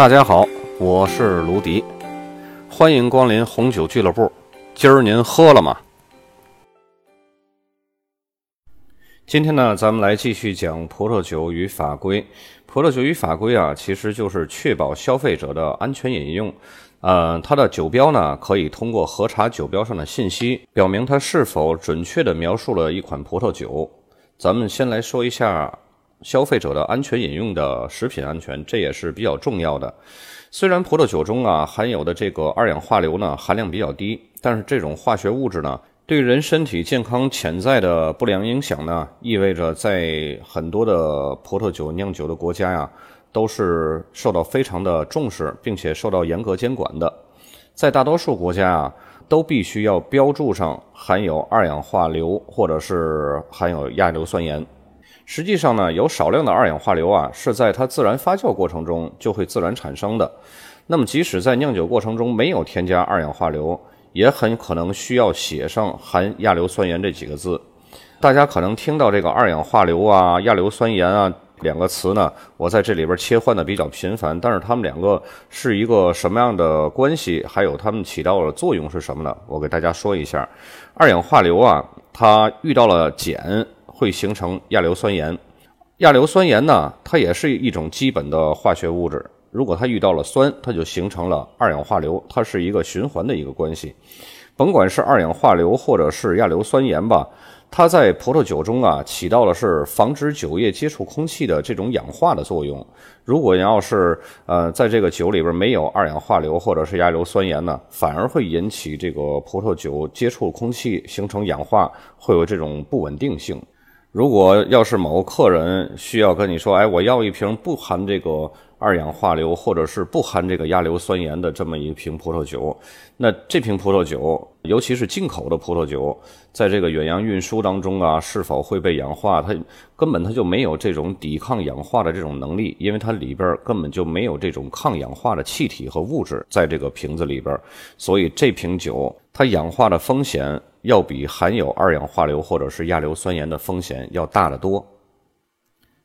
大家好，我是卢迪，欢迎光临红酒俱乐部。今儿您喝了吗？今天呢，咱们来继续讲葡萄酒与法规。葡萄酒与法规啊，其实就是确保消费者的安全饮用。呃，它的酒标呢，可以通过核查酒标上的信息，表明它是否准确地描述了一款葡萄酒。咱们先来说一下消费者的安全饮用的食品安全，这也是比较重要的。虽然葡萄酒中啊含有的这个二氧化硫呢含量比较低，但是这种化学物质呢对人身体健康潜在的不良影响呢，意味着在很多的葡萄酒酿酒的国家呀。都是受到非常的重视，并且受到严格监管的。在大多数国家啊，都必须要标注上含有二氧化硫或者是含有亚硫酸盐。实际上呢，有少量的二氧化硫啊，是在它自然发酵过程中就会自然产生的。那么，即使在酿酒过程中没有添加二氧化硫，也很可能需要写上含亚硫酸盐这几个字。大家可能听到这个二氧化硫啊、亚硫酸盐啊。两个词呢，我在这里边切换的比较频繁，但是它们两个是一个什么样的关系？还有它们起到的作用是什么呢？我给大家说一下。二氧化硫啊，它遇到了碱会形成亚硫酸盐。亚硫酸盐呢，它也是一种基本的化学物质。如果它遇到了酸，它就形成了二氧化硫，它是一个循环的一个关系。甭管是二氧化硫或者是亚硫酸盐吧。它在葡萄酒中啊，起到的是防止酒液接触空气的这种氧化的作用。如果要是呃，在这个酒里边没有二氧化硫或者是亚硫酸盐呢，反而会引起这个葡萄酒接触空气形成氧化，会有这种不稳定性。如果要是某个客人需要跟你说，哎，我要一瓶不含这个。二氧化硫或者是不含这个亚硫酸盐的这么一瓶葡萄酒，那这瓶葡萄酒，尤其是进口的葡萄酒，在这个远洋运输当中啊，是否会被氧化？它根本它就没有这种抵抗氧化的这种能力，因为它里边根本就没有这种抗氧化的气体和物质在这个瓶子里边，所以这瓶酒它氧化的风险要比含有二氧化硫或者是亚硫酸盐的风险要大得多。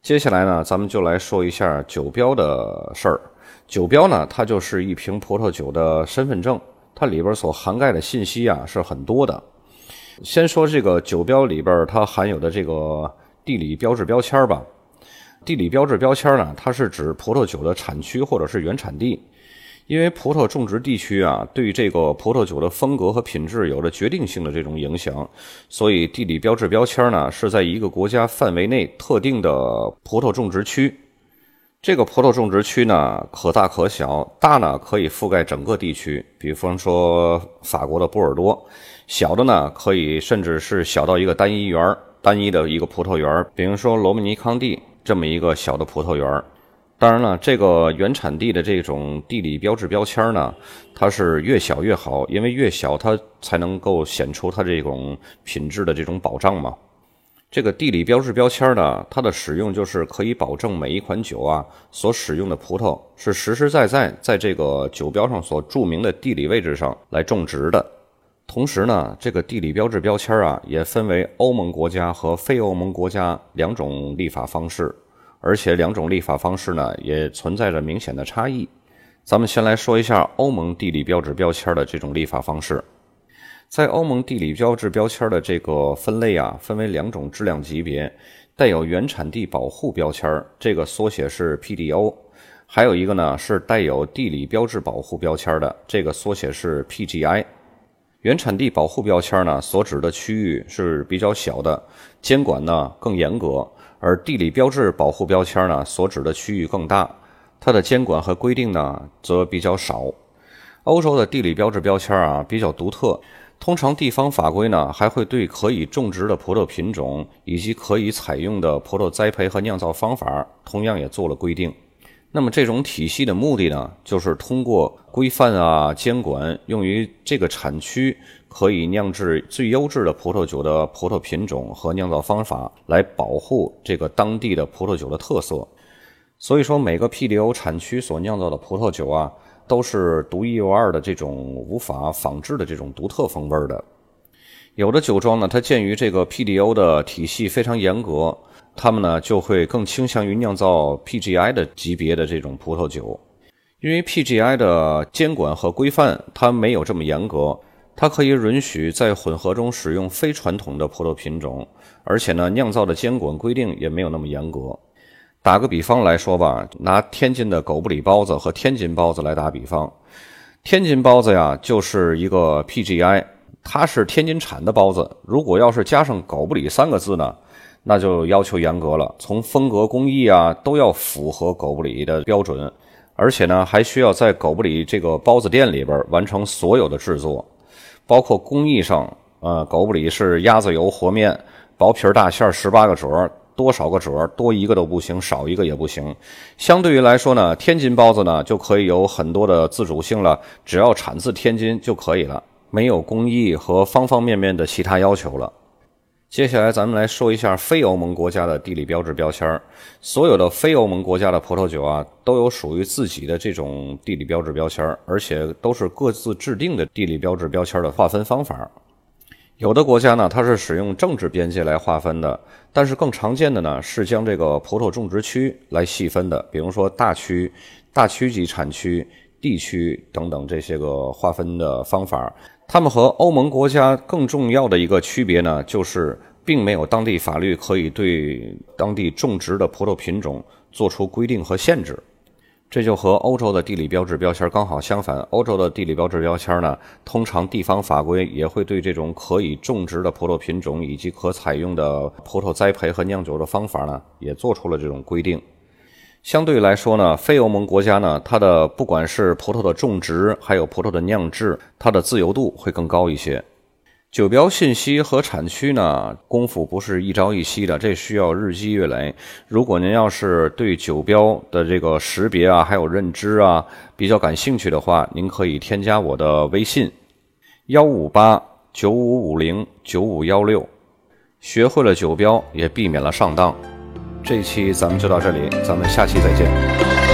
接下来呢，咱们就来说一下酒标的事儿。酒标呢，它就是一瓶葡萄酒的身份证，它里边所涵盖的信息啊是很多的。先说这个酒标里边它含有的这个地理标志标签吧。地理标志标签呢，它是指葡萄酒的产区或者是原产地。因为葡萄种植地区啊，对这个葡萄酒的风格和品质有着决定性的这种影响，所以地理标志标签呢是在一个国家范围内特定的葡萄种植区。这个葡萄种植区呢可大可小，大呢可以覆盖整个地区，比方说法国的波尔多；小的呢可以甚至是小到一个单一园、单一的一个葡萄园，比如说罗曼尼康帝这么一个小的葡萄园。当然了，这个原产地的这种地理标志标签呢，它是越小越好，因为越小它才能够显出它这种品质的这种保障嘛。这个地理标志标签呢，它的使用就是可以保证每一款酒啊所使用的葡萄是实实在在在这个酒标上所注明的地理位置上来种植的。同时呢，这个地理标志标签啊也分为欧盟国家和非欧盟国家两种立法方式。而且两种立法方式呢，也存在着明显的差异。咱们先来说一下欧盟地理标志标签的这种立法方式。在欧盟地理标志标签的这个分类啊，分为两种质量级别：带有原产地保护标签，这个缩写是 PDO；还有一个呢是带有地理标志保护标签的，这个缩写是 PGI。原产地保护标签呢，所指的区域是比较小的，监管呢更严格。而地理标志保护标签呢，所指的区域更大，它的监管和规定呢则比较少。欧洲的地理标志标签啊比较独特，通常地方法规呢还会对可以种植的葡萄品种以及可以采用的葡萄栽培和酿造方法，同样也做了规定。那么这种体系的目的呢，就是通过规范啊监管，用于这个产区可以酿制最优质的葡萄酒的葡萄品种和酿造方法，来保护这个当地的葡萄酒的特色。所以说，每个 PDO 产区所酿造的葡萄酒啊，都是独一无二的这种无法仿制的这种独特风味的。有的酒庄呢，它鉴于这个 PDO 的体系非常严格。他们呢就会更倾向于酿造 PGI 的级别的这种葡萄酒。因为 PGI 的监管和规范它没有这么严格，它可以允许在混合中使用非传统的葡萄品种，而且呢，酿造的监管规定也没有那么严格。打个比方来说吧，拿天津的狗不理包子和天津包子来打比方，天津包子呀就是一个 PGI，它是天津产的包子，如果要是加上狗不理三个字呢，那就要求严格了，从风格工艺啊都要符合狗不理的标准。而且呢，还需要在狗不理这个包子店里边完成所有的制作，包括工艺上，呃，狗不理是鸭子油和面，薄皮大馅十八个褶，多少个褶多一个都不行，少一个也不行。相对于来说呢，天津包子呢就可以有很多的自主性了，只要产自天津就可以了，没有工艺和方方面面的其他要求了。接下来，咱们来说一下非欧盟国家的地理标志标签儿。所有的非欧盟国家的葡萄酒啊，都有属于自己的这种地理标志标签儿，而且都是各自制定的地理标志标签的划分方法。有的国家呢，它是使用政治边界来划分的，但是更常见的呢，是将这个葡萄种植区来细分的，比如说大区、大区级产区、地区等等这些个划分的方法。它们和欧盟国家更重要的一个区别呢，就是并没有当地法律可以对当地种植的葡萄品种做出规定和限制。这就和欧洲的地理标志标签刚好相反。欧洲的地理标志标签呢，通常地方法规也会对这种可以种植的葡萄品种以及可采用的葡萄栽培和酿酒的方法呢，也做出了这种规定。相对来说呢，非欧盟国家呢，它的不管是葡萄的种植，还有葡萄的酿制，它的自由度会更高一些。酒标信息和产区呢，功夫不是一朝一夕的，这需要日积月累。如果您要是对酒标的这个识别啊，还有认知啊比较感兴趣的话，您可以添加我的微信：幺五八九五五零九五幺六。学会了酒标，也避免了上当。这一期咱们就到这里，咱们下期再见。